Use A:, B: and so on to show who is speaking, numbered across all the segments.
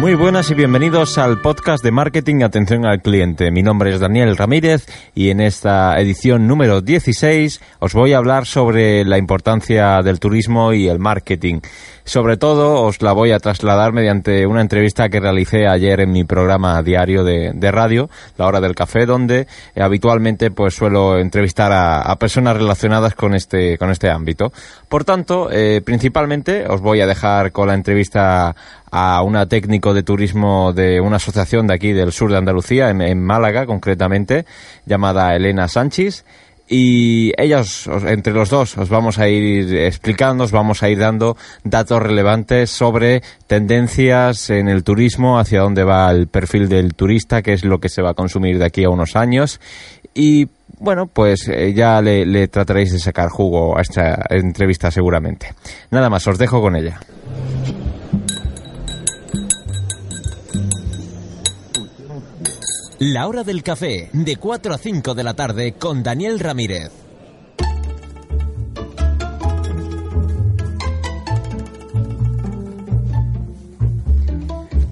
A: Muy buenas y bienvenidos al podcast de marketing Atención al Cliente. Mi nombre es Daniel Ramírez y en esta edición número 16 os voy a hablar sobre la importancia del turismo y el marketing. Sobre todo os la voy a trasladar mediante una entrevista que realicé ayer en mi programa diario de, radio, La Hora del Café, donde eh, habitualmente pues suelo entrevistar a, personas relacionadas con este, con este ámbito. Por tanto, eh, principalmente os voy a dejar con la entrevista a una técnico de turismo de una asociación de aquí del sur de Andalucía, en, Málaga concretamente, llamada Elena Sánchez. Y ellos, entre los dos, os vamos a ir explicando, os vamos a ir dando datos relevantes sobre tendencias en el turismo, hacia dónde va el perfil del turista, qué es lo que se va a consumir de aquí a unos años. Y bueno, pues eh, ya le, le trataréis de sacar jugo a esta entrevista seguramente. Nada más, os dejo con ella.
B: La hora del café, de 4 a 5 de la tarde, con Daniel Ramírez.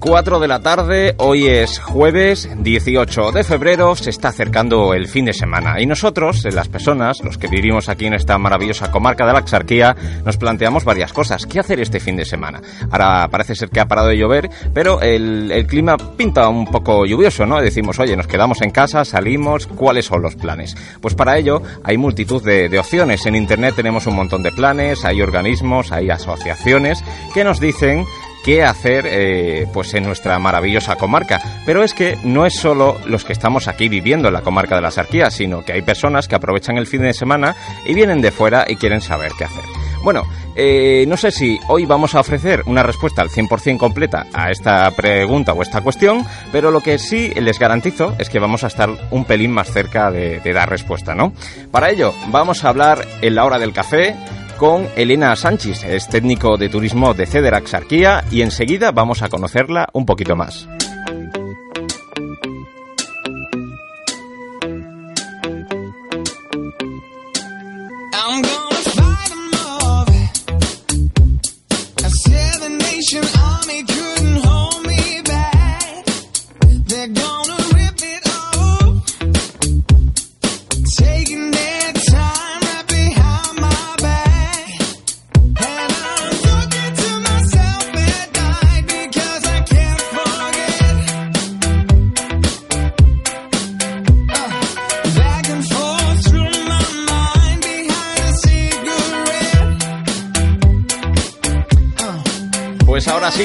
A: 4 de la tarde, hoy es jueves 18 de febrero, se está acercando el fin de semana y nosotros, las personas, los que vivimos aquí en esta maravillosa comarca de la Axarquía, nos planteamos varias cosas. ¿Qué hacer este fin de semana? Ahora parece ser que ha parado de llover, pero el, clima pinta un poco lluvioso, ¿no? Decimos, oye, nos quedamos en casa, salimos, ¿cuáles son los planes? Pues para ello hay multitud de opciones. En Internet tenemos un montón de planes, hay organismos, hay asociaciones que nos dicen qué hacer eh, pues en nuestra maravillosa comarca. Pero es que no es solo los que estamos aquí viviendo en la comarca de la Sarquía, sino que hay personas que aprovechan el fin de semana y vienen de fuera y quieren saber qué hacer. Bueno, eh, no sé si hoy vamos a ofrecer una respuesta al 100% completa a esta pregunta o esta cuestión, pero lo que sí les garantizo es que vamos a estar un pelín más cerca de, de dar respuesta, ¿no? Para ello, vamos a hablar en la hora del café con Elena Sánchez, es técnico de turismo de Cederax Arquía y enseguida vamos a conocerla un poquito más.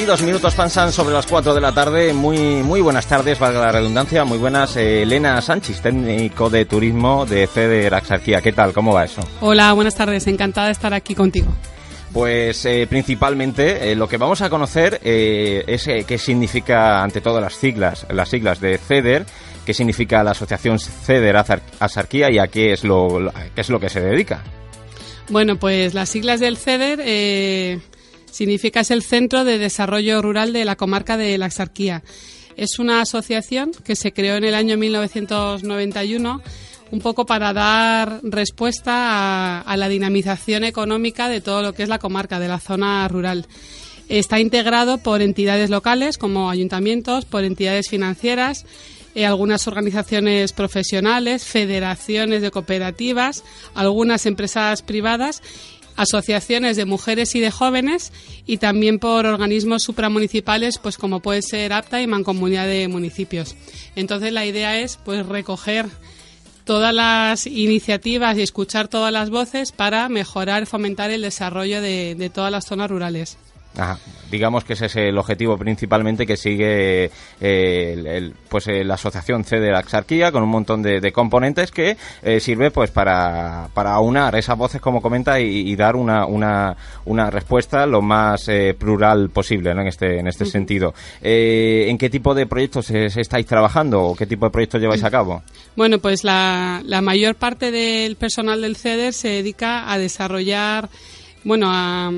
A: Dos minutos pasan sobre las cuatro de la tarde. Muy, muy buenas tardes, valga la redundancia. Muy buenas, eh, Elena Sánchez, técnico de turismo de CEDER Axarquía. ¿Qué tal? ¿Cómo va eso?
C: Hola, buenas tardes. Encantada de estar aquí contigo.
A: Pues eh, principalmente eh, lo que vamos a conocer es qué significa, ante todo, las siglas, las siglas de CEDER, qué significa la asociación CEDER Axarquía y a qué es lo, qué es lo que se dedica.
C: Bueno, pues las siglas del CEDER significa es el Centro de Desarrollo Rural de la comarca de la Exarquía. Es una asociación que se creó en el año 1991 un poco para dar respuesta a, la dinamización económica de todo lo que es la comarca, de la zona rural. Está integrado por entidades locales como ayuntamientos, por entidades financieras, eh, algunas organizaciones profesionales, federaciones de cooperativas, algunas empresas privadas asociaciones de mujeres y de jóvenes y también por organismos supramunicipales pues como puede ser APTA y Mancomunidad de Municipios. Entonces la idea es pues recoger todas las iniciativas y escuchar todas las voces para mejorar fomentar el desarrollo de, todas las zonas rurales.
A: Digamos que ese es el objetivo principalmente que sigue eh, pues eh, la asociación C de la Axarquía con un montón de, componentes que eh, sirve pues para, para aunar esas voces como comenta y, dar una, una, una, respuesta lo más plural posible en este en este sentido. ¿En qué tipo de proyectos estáis trabajando o qué tipo de proyectos lleváis a cabo?
C: Bueno, pues la, la mayor parte del personal del CEDER se dedica a desarrollar bueno, a,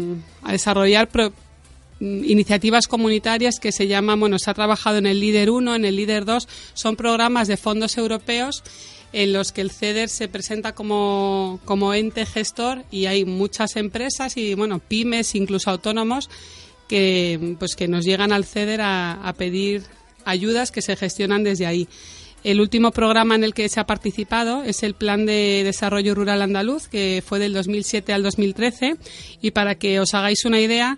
C: desarrollar iniciativas comunitarias que se llaman, bueno, se ha trabajado en el Líder 1, en el Líder 2, son programas de fondos europeos en los que el CEDER se presenta como, como ente gestor y hay muchas empresas y, bueno, pymes, incluso autónomos, que, pues, que nos llegan al CEDER a pedir ayudas que se gestionan desde ahí. El último programa en el que se ha participado es el Plan de Desarrollo Rural Andaluz, que fue del 2007 al 2013. Y para que os hagáis una idea,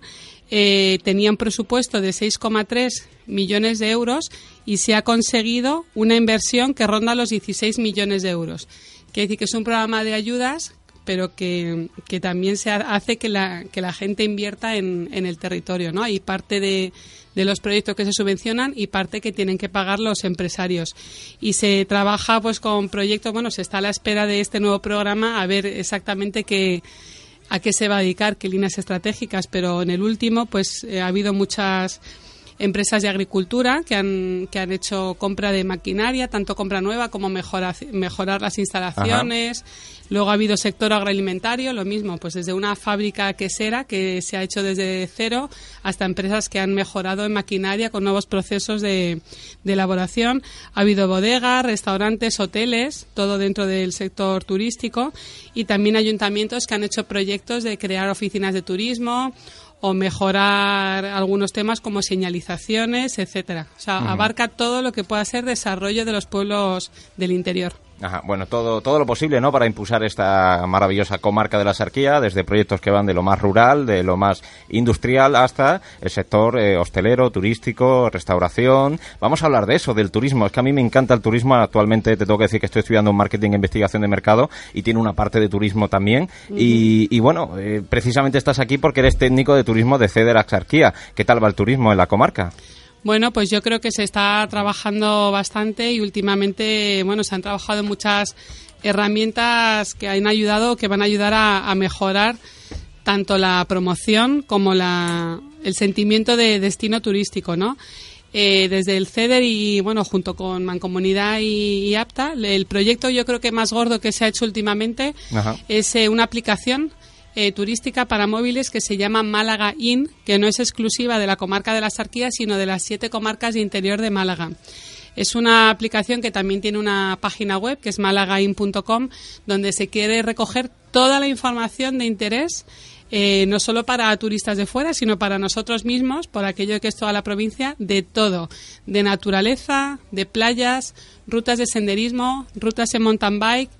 C: eh, tenía un presupuesto de 6,3 millones de euros y se ha conseguido una inversión que ronda los 16 millones de euros. Quiere decir que es un programa de ayudas pero que, también se hace que la, que la gente invierta en, en el territorio, ¿no? Hay parte de, de los proyectos que se subvencionan y parte que tienen que pagar los empresarios. Y se trabaja pues con proyectos, bueno, se está a la espera de este nuevo programa a ver exactamente qué a qué se va a dedicar, qué líneas estratégicas, pero en el último pues eh, ha habido muchas empresas de agricultura que han, que han hecho compra de maquinaria, tanto compra nueva como mejorar, mejorar las instalaciones. Luego ha habido sector agroalimentario, lo mismo, pues desde una fábrica quesera que se ha hecho desde cero hasta empresas que han mejorado en maquinaria con nuevos procesos de, de elaboración. Ha habido bodegas, restaurantes, hoteles, todo dentro del sector turístico y también ayuntamientos que han hecho proyectos de crear oficinas de turismo o mejorar algunos temas como señalizaciones, etcétera. O sea, abarca todo lo que pueda ser desarrollo de los pueblos del interior.
A: Ajá, bueno, todo, todo lo posible, ¿no? Para impulsar esta maravillosa comarca de la Sarquía, desde proyectos que van de lo más rural, de lo más industrial, hasta el sector eh, hostelero, turístico, restauración. Vamos a hablar de eso, del turismo. Es que a mí me encanta el turismo. Actualmente te tengo que decir que estoy estudiando marketing e investigación de mercado y tiene una parte de turismo también. y, bueno, eh, precisamente estás aquí porque eres técnico de turismo de CEDER Axarquía. ¿Qué tal va el turismo en la comarca?
C: Bueno, pues yo creo que se está trabajando bastante y últimamente, bueno, se han trabajado muchas herramientas que han ayudado, que van a ayudar a, mejorar tanto la promoción como la, el sentimiento de destino turístico, ¿no? Eh, desde el CEDER y bueno junto con Mancomunidad y, APTA el proyecto yo creo que más gordo que se ha hecho últimamente es eh, una aplicación eh, turística para móviles que se llama Málaga In, que no es exclusiva de la comarca de la Sarquía, sino de las siete comarcas de interior de Málaga. Es una aplicación que también tiene una página web, que es malagain.com, donde se quiere recoger toda la información de interés eh, no solo para turistas de fuera, sino para nosotros mismos, por aquello que es toda la provincia, de todo, de naturaleza, de playas, rutas de senderismo, rutas en mountain bike,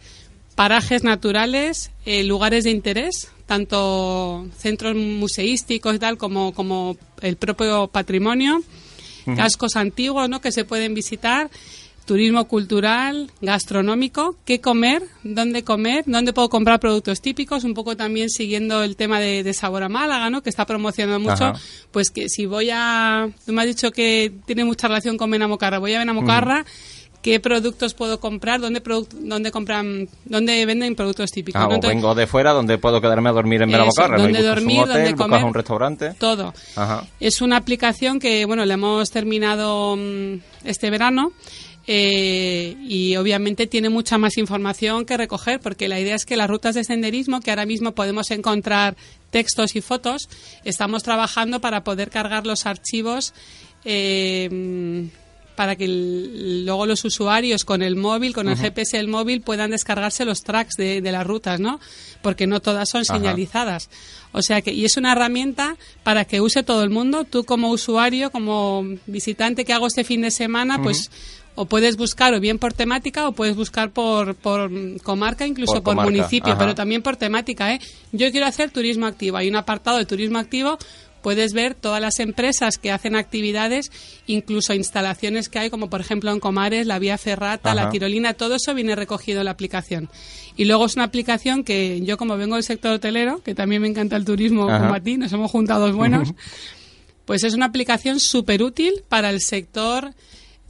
C: parajes naturales, eh, lugares de interés, tanto centros museísticos y tal como, como el propio patrimonio, cascos antiguos ¿no? que se pueden visitar, turismo cultural, gastronómico, qué comer, dónde comer, dónde puedo comprar productos típicos, un poco también siguiendo el tema de, Sabor a Málaga, ¿no? que está promocionando mucho, pues que si voy a... Tú me has dicho que tiene mucha relación con Benamocarra, voy a Benamocarra qué productos puedo comprar, dónde, dónde compran, dónde venden productos típicos.
A: Ah, vengo de fuera, donde puedo quedarme a dormir en Belamocarra.
C: Dónde dormir, dónde comer.
A: un restaurante.
C: Todo. Es una aplicación que, bueno, le hemos terminado mm, este verano. Eh, y obviamente tiene mucha más información que recoger porque la idea es que las rutas de senderismo que ahora mismo podemos encontrar textos y fotos estamos trabajando para poder cargar los archivos eh, para que luego los usuarios con el móvil, con el GPS del móvil, puedan descargarse los tracks de, las rutas, ¿no? Porque no todas son señalizadas. O sea que, y es una herramienta para que use todo el mundo. Tú como usuario, como visitante que hago este fin de semana, pues o puedes buscar o bien por temática o puedes buscar por, por comarca, incluso por, municipio, pero también por temática. ¿eh? Yo quiero hacer turismo activo. Hay un apartado de turismo activo puedes ver todas las empresas que hacen actividades, incluso instalaciones que hay, como por ejemplo en Comares, la Vía Ferrata, la Tirolina, todo eso viene recogido en la aplicación. Y luego es una aplicación que yo, como vengo del sector hotelero, que también me encanta el turismo como a ti, nos hemos juntado dos buenos, pues es una aplicación súper útil para el sector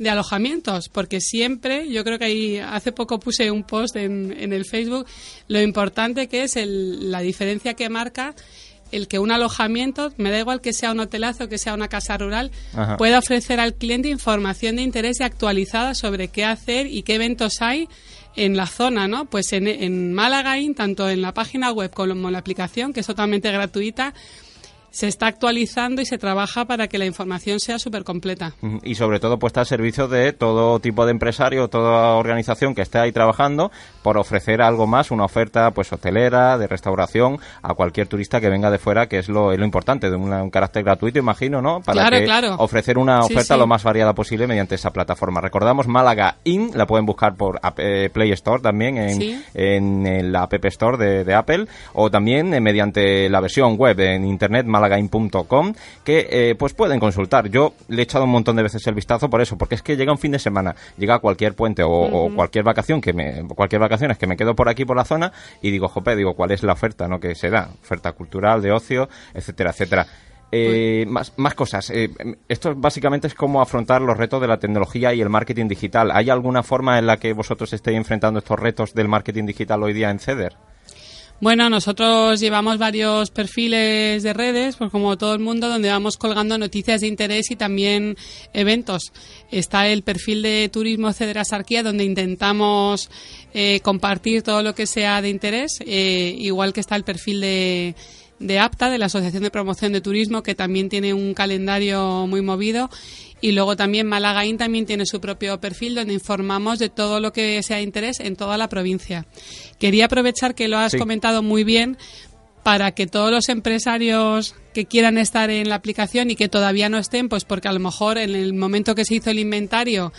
C: de alojamientos, porque siempre, yo creo que ahí hace poco puse un post en, en el Facebook, lo importante que es el, la diferencia que marca el que un alojamiento, me da igual que sea un hotelazo, que sea una casa rural, pueda ofrecer al cliente información de interés y actualizada sobre qué hacer y qué eventos hay en la zona, ¿no? Pues en, en Málaga, tanto en la página web como en la aplicación, que es totalmente gratuita, se está actualizando y se trabaja para que la información sea súper completa.
A: Y sobre todo puesta al servicio de todo tipo de empresario, toda organización que esté ahí trabajando por ofrecer algo más, una oferta pues hotelera, de restauración, a cualquier turista que venga de fuera, que es lo, lo importante, de un carácter gratuito, imagino, ¿no?
C: Para
A: ofrecer una oferta lo más variada posible mediante esa plataforma. Recordamos Málaga In, la pueden buscar por eh, Play Store también, en, en, la App Store de, de Apple, o también eh, mediante la versión web en internet malagain.com que eh, pues pueden consultar. Yo le he echado un montón de veces el vistazo por eso, porque es que llega un fin de semana, llega cualquier puente o, cualquier vacación que me, cualquier vacaciones que me quedo por aquí por la zona y digo, jope, digo, ¿cuál es la oferta no que se da? Oferta cultural, de ocio, etcétera, etcétera. Eh, más, más cosas. Eh, esto básicamente es cómo afrontar los retos de la tecnología y el marketing digital. ¿Hay alguna forma en la que vosotros estéis enfrentando estos retos del marketing digital hoy día en CEDER?
C: Bueno, nosotros llevamos varios perfiles de redes, pues como todo el mundo, donde vamos colgando noticias de interés y también eventos. Está el perfil de Turismo Cedera Sarquía, donde intentamos eh, compartir todo lo que sea de interés, eh, igual que está el perfil de de APTA, de la Asociación de Promoción de Turismo, que también tiene un calendario muy movido y luego también Malagaín también tiene su propio perfil donde informamos de todo lo que sea de interés en toda la provincia. Quería aprovechar que lo has comentado muy bien para que todos los empresarios que quieran estar en la aplicación y que todavía no estén, pues porque a lo mejor en el momento que se hizo el inventario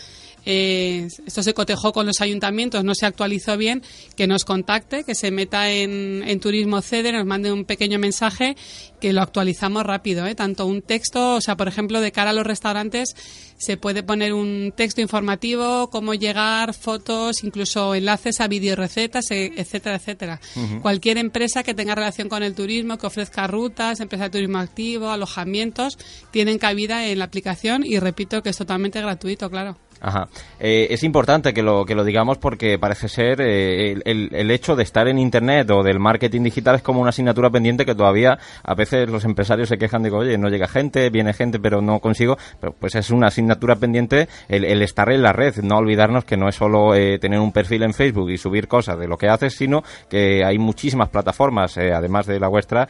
C: eh, esto se cotejó con los ayuntamientos, no se actualizó bien, que nos contacte, que se meta en, en Turismo CEDE, nos mande un pequeño mensaje, que lo actualizamos rápido, ¿eh? tanto un texto, o sea, por ejemplo, de cara a los restaurantes, se puede poner un texto informativo, cómo llegar, fotos, incluso enlaces a videorecetas, e, etcétera, etcétera. Cualquier empresa que tenga relación con el turismo, que ofrezca rutas, empresa de turismo activo, alojamientos, tienen cabida en la aplicación y repito que es totalmente gratuito, claro.
A: Ajá. Eh, es importante que lo, que lo digamos porque parece ser eh, el, el, hecho de estar en Internet o del marketing digital es como una asignatura pendiente que todavía a veces los empresarios se quejan de que, oye, no llega gente, viene gente, pero no consigo. Pero pues es una asignatura pendiente el, el estar en la red. No olvidarnos que no es solo eh, tener un perfil en Facebook y subir cosas de lo que haces, sino que hay muchísimas plataformas, además de la vuestra.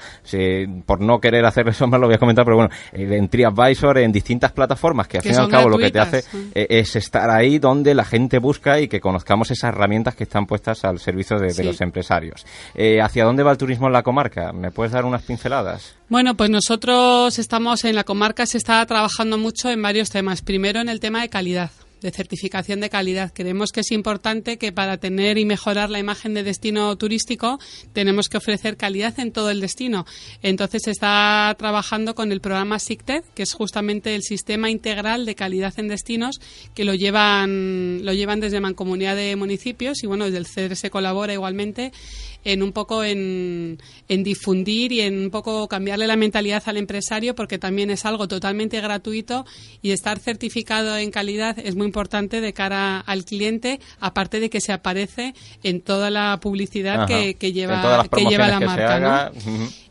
A: por no querer hacer eso más lo voy a comentar, pero bueno, en TriAdvisor, en distintas plataformas que al fin y al cabo lo que te hace es estar ahí donde la gente busca y que conozcamos esas herramientas que están puestas al servicio de, los empresarios. Eh, ¿Hacia dónde va el turismo en la comarca? ¿Me puedes dar unas pinceladas?
C: Bueno, pues nosotros estamos en la comarca, se está trabajando mucho en varios temas. Primero en el tema de calidad de certificación de calidad. Creemos que es importante que para tener y mejorar la imagen de destino turístico tenemos que ofrecer calidad en todo el destino. Entonces se está trabajando con el programa SICTED, que es justamente el sistema integral de calidad en destinos que lo llevan lo llevan desde Mancomunidad de Municipios y bueno, desde el CEDER se colabora igualmente en un poco en difundir y en un poco cambiarle la mentalidad al empresario porque también es algo totalmente gratuito y estar certificado en calidad es muy importante de cara al cliente, aparte de que se aparece en toda la publicidad que, lleva, que lleva la marca.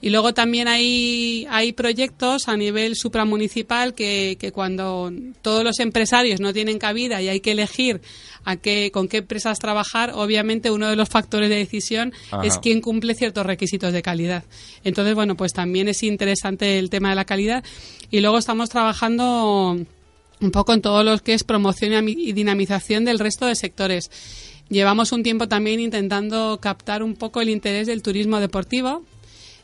C: Y luego también hay, hay proyectos a nivel supramunicipal que, que cuando todos los empresarios no tienen cabida y hay que elegir a qué, con qué empresas trabajar, obviamente uno de los factores de decisión es quién cumple ciertos requisitos de calidad. Entonces, bueno, pues también es interesante el tema de la calidad. Y luego estamos trabajando un poco en todo lo que es promoción y dinamización del resto de sectores. Llevamos un tiempo también intentando captar un poco el interés del turismo deportivo,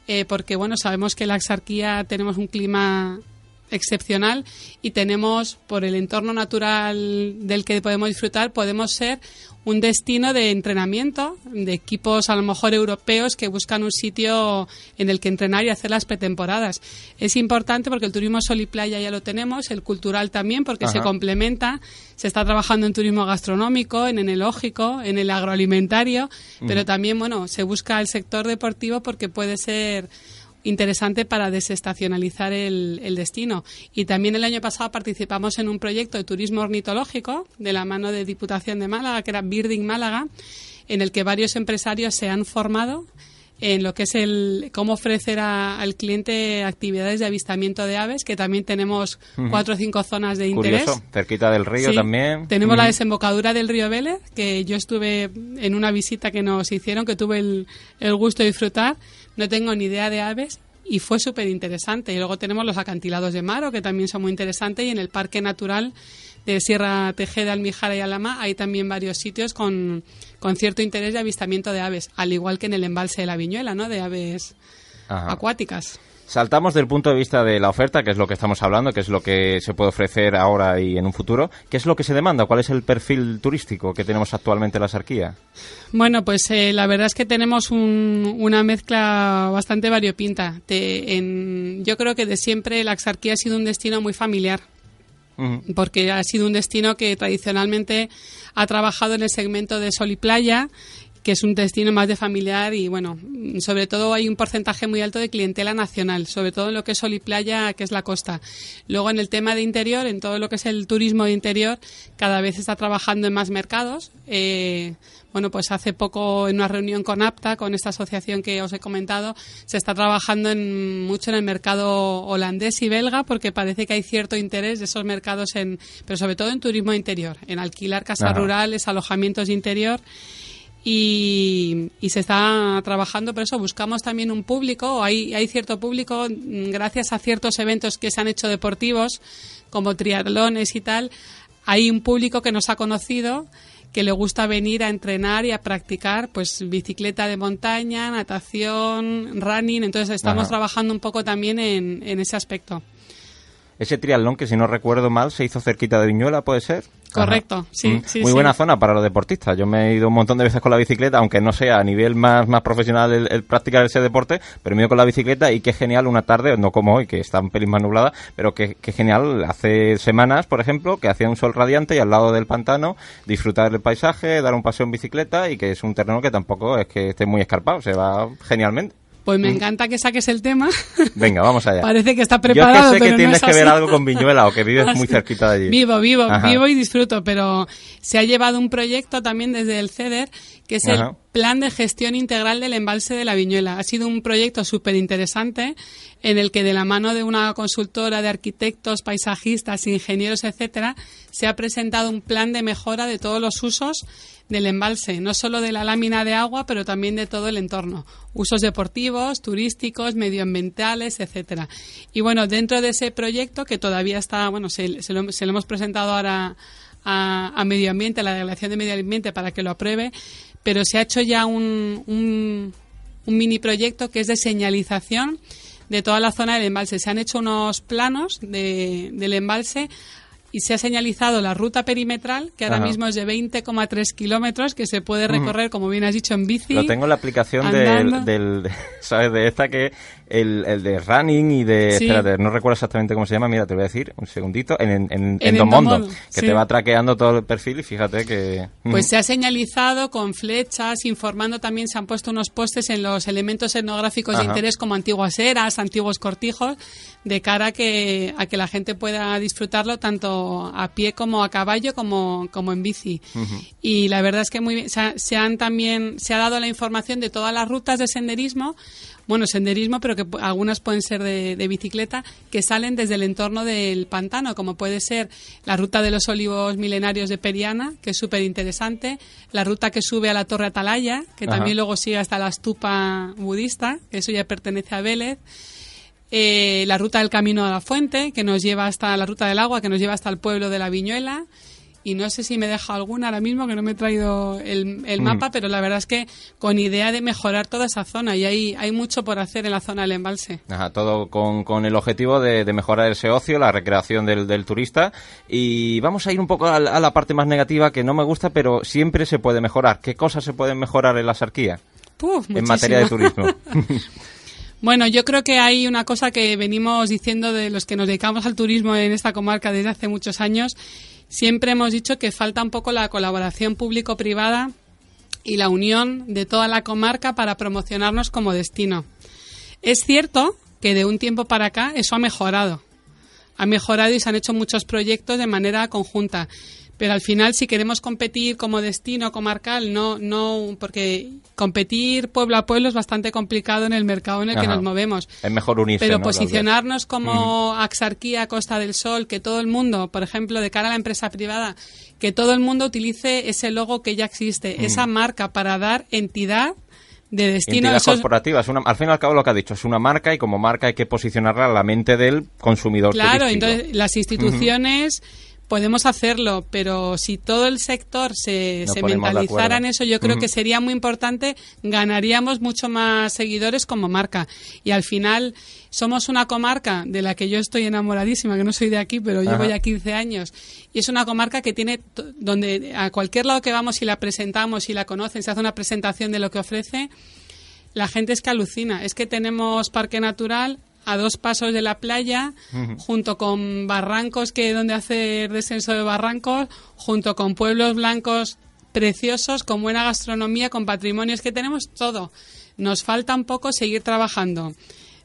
C: eh, porque bueno, sabemos que en la Exarquía tenemos un clima excepcional y tenemos, por el entorno natural del que podemos disfrutar, podemos ser un destino de entrenamiento de equipos a lo mejor europeos que buscan un sitio en el que entrenar y hacer las pretemporadas. Es importante porque el turismo sol y playa ya lo tenemos, el cultural también porque se complementa. Se está trabajando en turismo gastronómico, en enológico, en el agroalimentario, pero también, bueno, se busca el sector deportivo porque puede ser interesante para desestacionalizar el, el, destino. Y también el año pasado participamos en un proyecto de turismo ornitológico de la mano de Diputación de Málaga, que era Birding Málaga, en el que varios empresarios se han formado en lo que es el cómo ofrecer al cliente actividades de avistamiento de aves, que también tenemos cuatro o cinco zonas de interés.
A: cerquita del río también.
C: Tenemos la desembocadura del río Vélez, que yo estuve en una visita que nos hicieron, que tuve el, el gusto de disfrutar. No tengo ni idea de aves y fue súper interesante. Y luego tenemos los acantilados de Maro, que también son muy interesantes, y en el Parque Natural de Sierra Tejeda, Almijara y Alama hay también varios sitios con, con cierto interés de avistamiento de aves, al igual que en el embalse de la Viñuela, ¿no? De aves acuáticas.
A: Saltamos del punto de vista de la oferta, que es lo que estamos hablando, que es lo que se puede ofrecer ahora y en un futuro. ¿Qué es lo que se demanda? ¿Cuál es el perfil turístico que tenemos actualmente en la Sarquía?
C: Bueno, pues eh, la verdad es que tenemos una mezcla bastante variopinta. yo creo que de siempre la Axarquía ha sido un destino muy familiar. Porque ha sido un destino que tradicionalmente ha trabajado en el segmento de sol y playa que es un destino más de familiar y bueno, sobre todo hay un porcentaje muy alto de clientela nacional, sobre todo en lo que es sol y playa, que es la costa. Luego en el tema de interior, en todo lo que es el turismo de interior, cada vez está trabajando en más mercados. Eh, bueno, pues hace poco en una reunión con APTA, con esta asociación que os he comentado, se está trabajando en, mucho en el mercado holandés y belga porque parece que hay cierto interés de esos mercados en, pero sobre todo en turismo interior, en alquilar casas rurales, alojamientos de interior y, se está trabajando por eso. Buscamos también un público, hay, hay cierto público, mm, gracias a ciertos eventos que se han hecho deportivos, como triatlones y tal, hay un público que nos ha conocido que le gusta venir a entrenar y a practicar pues bicicleta de montaña, natación, running, entonces estamos trabajando un poco también en, en ese aspecto.
A: Ese triatlón que si no recuerdo mal se hizo cerquita de Viñuela, ¿puede ser?
C: Correcto, sí, mm. sí.
A: Muy buena zona para los deportistas. Yo me he ido un montón de veces con la bicicleta, aunque no sea a nivel más, más profesional el, practicar ese deporte, pero me he ido con la bicicleta y qué genial una tarde, no como hoy, que está un pelín más nublada, pero qué, qué genial. Hace semanas, por ejemplo, que hacía un sol radiante y al lado del pantano disfrutar del paisaje, dar un paseo en bicicleta y que es un terreno que tampoco es que esté muy escarpado, se va genialmente.
C: Pues me mm. encanta que saques el tema.
A: Venga, vamos allá.
C: Parece que está preparado.
A: Yo que sé que tienes que ver algo con Viñuela o que vives muy cerquita de allí.
C: Vivo, vivo, vivo y disfruto, pero se ha llevado un proyecto también desde el CEDER que es el Plan de Gestión Integral del Embalse de la Viñuela. Ha sido un proyecto súper interesante en el que de la mano de una consultora de arquitectos, paisajistas, ingenieros, etcétera, se ha presentado un plan de mejora de todos los usos del embalse, no solo de la lámina de agua, pero también de todo el entorno. Usos deportivos, turísticos, medioambientales, etcétera. Y bueno, dentro de ese proyecto, que todavía está, bueno, se, se lo hemos presentado ahora a, Medio Ambiente, a la Delegación de Medio Ambiente para que lo apruebe, pero se ha hecho ya un, mini proyecto que es de señalización de toda la zona del embalse. Se han hecho unos planos de, del embalse y se ha señalizado la ruta perimetral, que ahora mismo es de 20,3 kilómetros, que se puede recorrer, como bien has dicho, en bici.
A: Lo tengo en la aplicación del, del, ¿sabes? De esta que el, el de running y de... Espérate, no recuerdo exactamente cómo se llama, mira, te voy a decir un segundito, en, en, en, Domondo, que te va traqueando todo el perfil y fíjate que...
C: Pues se ha señalizado con flechas, informando también, se han puesto unos postes en los elementos etnográficos de interés como antiguas eras, antiguos cortijos, de cara a que, a que la gente pueda disfrutarlo tanto a pie como a caballo como, como en bici. Y la verdad es que muy bien, se, han también, se ha dado la información de todas las rutas de senderismo, bueno, senderismo, pero que algunas pueden ser de, bicicleta, que salen desde el entorno del pantano, como puede ser la ruta de los olivos milenarios de Periana, que es súper interesante, la ruta que sube a la Torre Atalaya, que también luego sigue hasta la estupa budista, que eso ya pertenece a Vélez, eh, la ruta del Camino a la Fuente, que nos lleva hasta la ruta del agua, que nos lleva hasta el pueblo de la Viñuela, y no sé si me deja alguna ahora mismo, que no me he traído el, el mapa, pero la verdad es que con idea de mejorar toda esa zona y hay, hay mucho por hacer en la zona del embalse.
A: Ajá, todo con, con el objetivo de, de, mejorar ese ocio, la recreación del, del, turista y vamos a ir un poco a, a la parte más negativa que no me gusta, pero siempre se puede mejorar. ¿Qué cosas se pueden mejorar en la sarquía?
C: Puf,
A: en materia de turismo.
C: Bueno, yo creo que hay una cosa que venimos diciendo de los que nos dedicamos al turismo en esta comarca desde hace muchos años. Siempre hemos dicho que falta un poco la colaboración público-privada y la unión de toda la comarca para promocionarnos como destino. Es cierto que de un tiempo para acá eso ha mejorado. Ha mejorado y se han hecho muchos proyectos de manera conjunta pero al final si queremos competir como destino comarcal no no porque competir pueblo a pueblo es bastante complicado en el mercado en el que nos movemos
A: es mejor unirse
C: pero
A: ¿no?
C: posicionarnos como Axarquía Costa del Sol que todo el mundo por ejemplo de cara a la empresa privada que todo el mundo utilice ese logo que ya existe esa marca para dar entidad de destino.
A: Entidad corporativa, es una, al fin y al cabo lo que ha dicho, es una marca y como marca hay que posicionarla a la mente del consumidor.
C: Claro,
A: turístico.
C: entonces las instituciones podemos hacerlo, pero si todo el sector se, se mentalizara en eso, yo creo que sería muy importante, ganaríamos mucho más seguidores como marca. Y al final somos una comarca de la que yo estoy enamoradísima, que no soy de aquí, pero llevo ya 15 años. Y es una comarca que tiene, to- donde a cualquier lado que vamos y la presentamos y la conocen, se hace una presentación de lo que ofrece, la gente es que alucina. Es que tenemos parque natural a dos pasos de la playa, junto con barrancos que donde hacer descenso de barrancos, junto con pueblos blancos preciosos, con buena gastronomía, con patrimonio. Es que tenemos todo. Nos falta un poco seguir trabajando.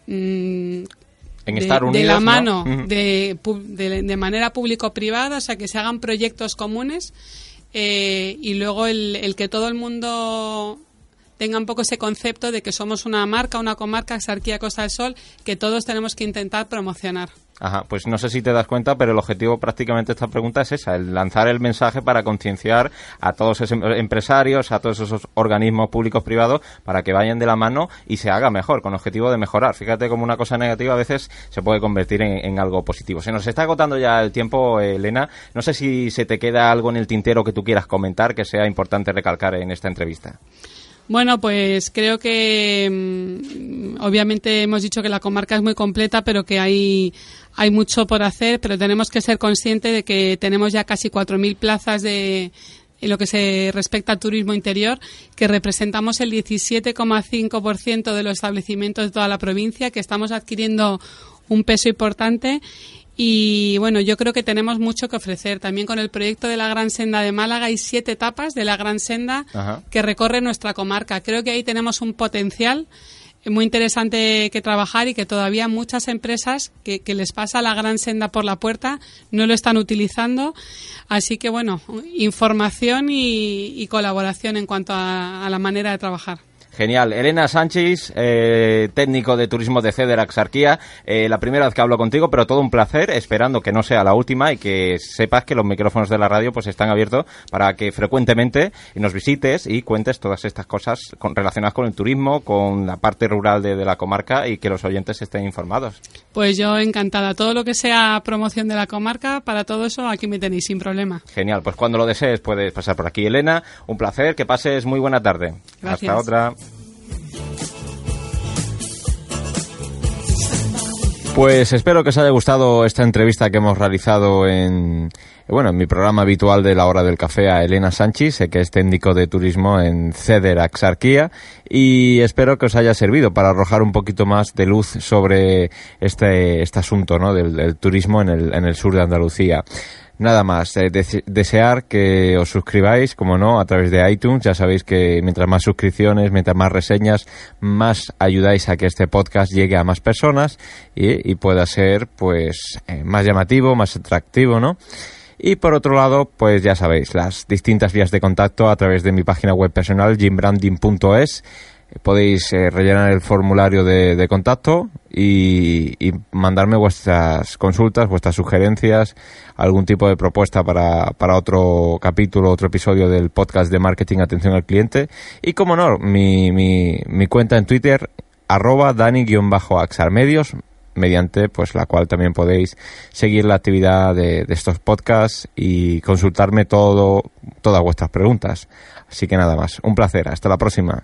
C: mm,
A: En
C: de,
A: estar
C: de
A: unidos,
C: la
A: ¿no?
C: mano, de, de, de manera público-privada, o sea, que se hagan proyectos comunes eh, y luego el, el que todo el mundo tenga un poco ese concepto de que somos una marca, una comarca, Exarquía Costa del Sol, que todos tenemos que intentar promocionar.
A: Ajá, pues no sé si te das cuenta, pero el objetivo prácticamente de esta pregunta es esa, el lanzar el mensaje para concienciar a todos esos em- empresarios, a todos esos organismos públicos privados, para que vayan de la mano y se haga mejor, con objetivo de mejorar. Fíjate como una cosa negativa a veces se puede convertir en, en algo positivo. Se nos está agotando ya el tiempo, eh, Elena. No sé si se te queda algo en el tintero que tú quieras comentar que sea importante recalcar en esta entrevista.
C: Bueno, pues creo que mm, obviamente hemos dicho que la comarca es muy completa, pero que hay, hay mucho por hacer, pero tenemos que ser conscientes de que tenemos ya casi 4.000 plazas de en lo que se respecta al turismo interior, que representamos el 17,5% de los establecimientos de toda la provincia, que estamos adquiriendo un peso importante y bueno, yo creo que tenemos mucho que ofrecer. También con el proyecto de la Gran Senda de Málaga hay siete etapas de la Gran Senda
A: Ajá.
C: que recorre nuestra comarca. Creo que ahí tenemos un potencial muy interesante que trabajar y que todavía muchas empresas que, que les pasa la gran senda por la puerta no lo están utilizando. Así que bueno, información y, y colaboración en cuanto a, a la manera de trabajar.
A: Genial. Elena Sánchez, eh, técnico de turismo de Ceder Axarquía. Eh, la primera vez que hablo contigo, pero todo un placer, esperando que no sea la última y que sepas que los micrófonos de la radio pues están abiertos para que frecuentemente nos visites y cuentes todas estas cosas con- relacionadas con el turismo, con la parte rural de, de la comarca y que los oyentes estén informados.
C: Pues yo encantada. Todo lo que sea promoción de la comarca, para todo eso aquí me tenéis sin problema.
A: Genial. Pues cuando lo desees puedes pasar por aquí. Elena, un placer. Que pases muy buena tarde.
C: Gracias.
A: Hasta otra. Pues espero que os haya gustado esta entrevista que hemos realizado en, bueno, en mi programa habitual de la hora del café a Elena Sánchez, eh, que es técnico de turismo en Ceder Axarquía, y espero que os haya servido para arrojar un poquito más de luz sobre este, este asunto, ¿no? del, turismo en el, en el sur de Andalucía. Nada más, eh, dese- desear que os suscribáis, como no, a través de iTunes. Ya sabéis que mientras más suscripciones, mientras más reseñas, más ayudáis a que este podcast llegue a más personas y, y pueda ser, pues, eh, más llamativo, más atractivo, ¿no? Y por otro lado, pues ya sabéis, las distintas vías de contacto a través de mi página web personal, jimbranding.es. Podéis eh, rellenar el formulario de, contacto y, y mandarme vuestras consultas, vuestras sugerencias, algún tipo de propuesta para, para otro capítulo, otro episodio del podcast de marketing atención al cliente. Y como no, mi, mi, mi cuenta en Twitter, arroba dani-axarmedios, mediante pues la cual también podéis seguir la actividad de, de estos podcasts y consultarme todo, todas vuestras preguntas. Así que nada más, un placer, hasta la próxima.